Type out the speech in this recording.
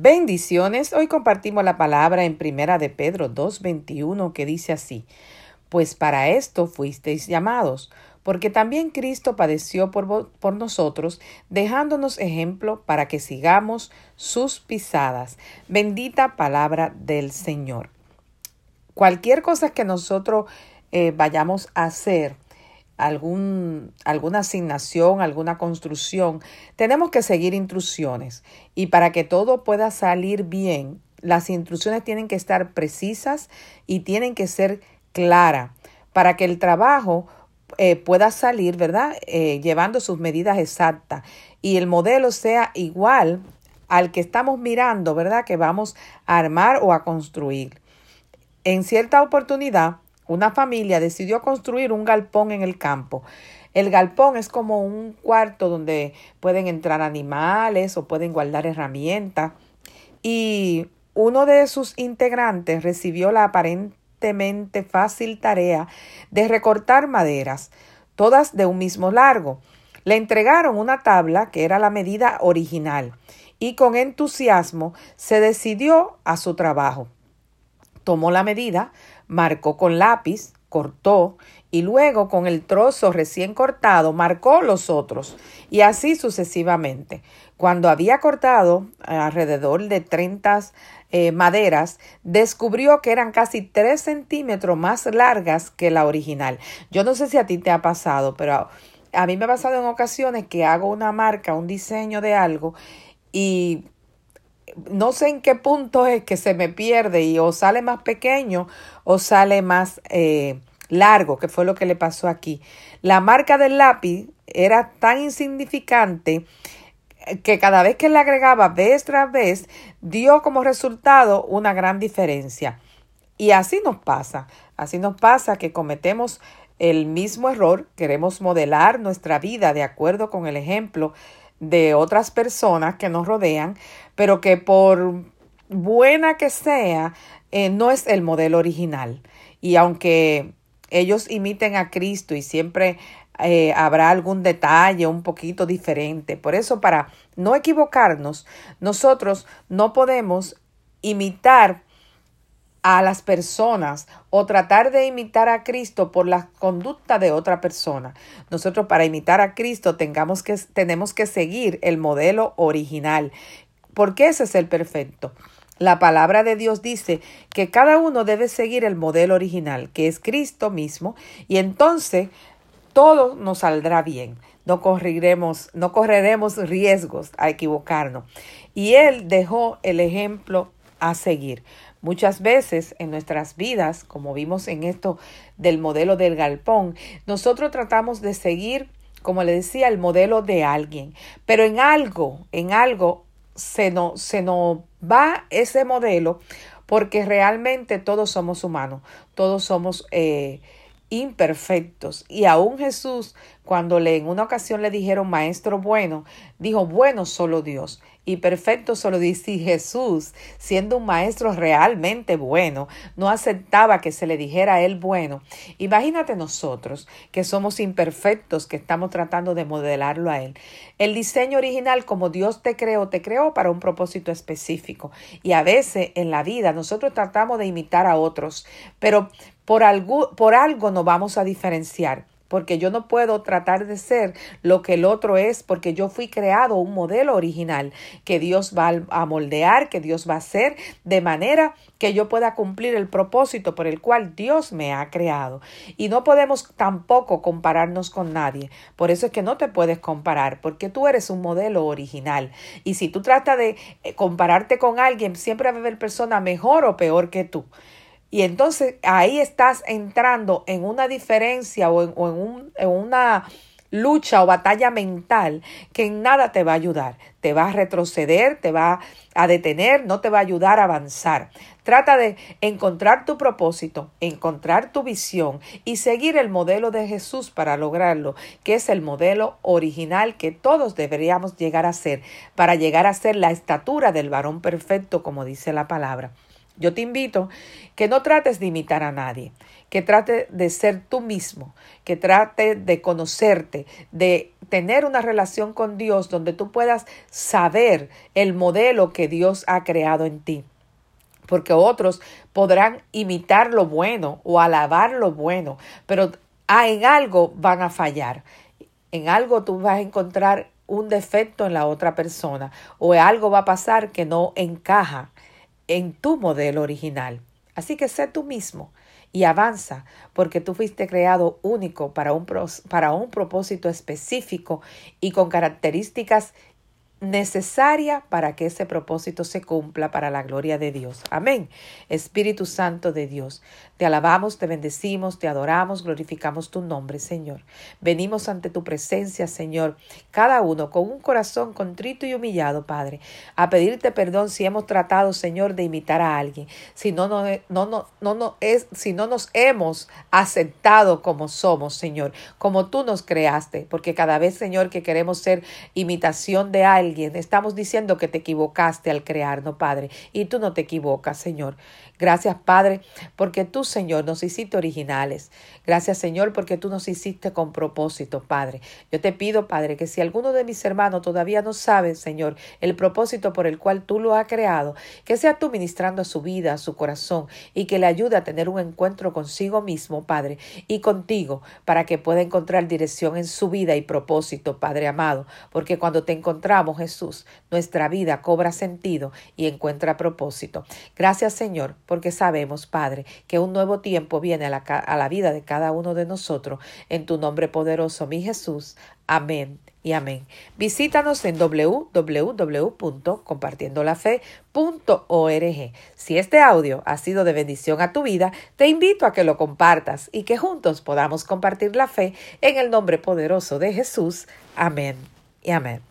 Bendiciones. Hoy compartimos la palabra en Primera de Pedro 2:21 que dice así: Pues para esto fuisteis llamados, porque también Cristo padeció por, por nosotros, dejándonos ejemplo para que sigamos sus pisadas. Bendita palabra del Señor. Cualquier cosa que nosotros eh, vayamos a hacer, algún, alguna asignación, alguna construcción, tenemos que seguir instrucciones. Y para que todo pueda salir bien, las instrucciones tienen que estar precisas y tienen que ser claras para que el trabajo eh, pueda salir, ¿verdad? Eh, llevando sus medidas exactas y el modelo sea igual al que estamos mirando, ¿verdad? Que vamos a armar o a construir. En cierta oportunidad, una familia decidió construir un galpón en el campo. El galpón es como un cuarto donde pueden entrar animales o pueden guardar herramientas. Y uno de sus integrantes recibió la aparentemente fácil tarea de recortar maderas, todas de un mismo largo. Le entregaron una tabla que era la medida original y con entusiasmo se decidió a su trabajo. Tomó la medida, marcó con lápiz, cortó y luego con el trozo recién cortado marcó los otros y así sucesivamente. Cuando había cortado alrededor de 30 eh, maderas, descubrió que eran casi 3 centímetros más largas que la original. Yo no sé si a ti te ha pasado, pero a mí me ha pasado en ocasiones que hago una marca, un diseño de algo y no sé en qué punto es que se me pierde y o sale más pequeño o sale más eh, largo, que fue lo que le pasó aquí. La marca del lápiz era tan insignificante que cada vez que le agregaba vez tras vez dio como resultado una gran diferencia. Y así nos pasa, así nos pasa que cometemos el mismo error, queremos modelar nuestra vida de acuerdo con el ejemplo de otras personas que nos rodean, pero que por buena que sea, eh, no es el modelo original. Y aunque ellos imiten a Cristo y siempre eh, habrá algún detalle un poquito diferente. Por eso, para no equivocarnos, nosotros no podemos imitar a las personas o tratar de imitar a Cristo por la conducta de otra persona. Nosotros para imitar a Cristo tengamos que, tenemos que seguir el modelo original, porque ese es el perfecto. La palabra de Dios dice que cada uno debe seguir el modelo original, que es Cristo mismo, y entonces todo nos saldrá bien. No correremos, no correremos riesgos a equivocarnos. Y Él dejó el ejemplo a seguir. Muchas veces en nuestras vidas, como vimos en esto del modelo del galpón, nosotros tratamos de seguir, como le decía, el modelo de alguien, pero en algo, en algo se nos, se nos va ese modelo porque realmente todos somos humanos, todos somos eh, imperfectos. Y aún Jesús, cuando le, en una ocasión le dijeron maestro bueno, dijo bueno solo Dios y perfecto solo dice Jesús, siendo un maestro realmente bueno, no aceptaba que se le dijera a él bueno. Imagínate nosotros que somos imperfectos, que estamos tratando de modelarlo a él. El diseño original, como Dios te creó, te creó para un propósito específico. Y a veces en la vida nosotros tratamos de imitar a otros, pero por algo, por algo nos vamos a diferenciar porque yo no puedo tratar de ser lo que el otro es, porque yo fui creado un modelo original que Dios va a moldear, que Dios va a hacer, de manera que yo pueda cumplir el propósito por el cual Dios me ha creado. Y no podemos tampoco compararnos con nadie. Por eso es que no te puedes comparar, porque tú eres un modelo original. Y si tú tratas de eh, compararte con alguien, siempre va a haber persona mejor o peor que tú. Y entonces ahí estás entrando en una diferencia o en, un, en una lucha o batalla mental que en nada te va a ayudar. Te va a retroceder, te va a detener, no te va a ayudar a avanzar. Trata de encontrar tu propósito, encontrar tu visión y seguir el modelo de Jesús para lograrlo, que es el modelo original que todos deberíamos llegar a ser, para llegar a ser la estatura del varón perfecto, como dice la palabra. Yo te invito que no trates de imitar a nadie, que trate de ser tú mismo, que trate de conocerte, de tener una relación con Dios donde tú puedas saber el modelo que Dios ha creado en ti porque otros podrán imitar lo bueno o alabar lo bueno, pero en algo van a fallar. En algo tú vas a encontrar un defecto en la otra persona o algo va a pasar que no encaja en tu modelo original. Así que sé tú mismo y avanza, porque tú fuiste creado único para un, para un propósito específico y con características necesaria para que ese propósito se cumpla para la gloria de Dios. Amén. Espíritu Santo de Dios, te alabamos, te bendecimos, te adoramos, glorificamos tu nombre, Señor. Venimos ante tu presencia, Señor, cada uno con un corazón contrito y humillado, Padre, a pedirte perdón si hemos tratado, Señor, de imitar a alguien, si no, no, no, no, no, no es, si no nos hemos aceptado como somos, Señor, como tú nos creaste, porque cada vez, Señor, que queremos ser imitación de Estamos diciendo que te equivocaste al crearnos, Padre, y tú no te equivocas, Señor. Gracias, Padre, porque tú, Señor, nos hiciste originales. Gracias, Señor, porque tú nos hiciste con propósito, Padre. Yo te pido, Padre, que si alguno de mis hermanos todavía no sabe, Señor, el propósito por el cual tú lo has creado, que sea tú ministrando a su vida, a su corazón, y que le ayude a tener un encuentro consigo mismo, Padre, y contigo, para que pueda encontrar dirección en su vida y propósito, Padre amado, porque cuando te encontramos, Jesús, nuestra vida cobra sentido y encuentra propósito. Gracias, Señor, porque sabemos, Padre, que un nuevo tiempo viene a la, a la vida de cada uno de nosotros. En tu nombre poderoso, mi Jesús. Amén y amén. Visítanos en www.compartiendolafe.org. Si este audio ha sido de bendición a tu vida, te invito a que lo compartas y que juntos podamos compartir la fe en el nombre poderoso de Jesús. Amén y amén.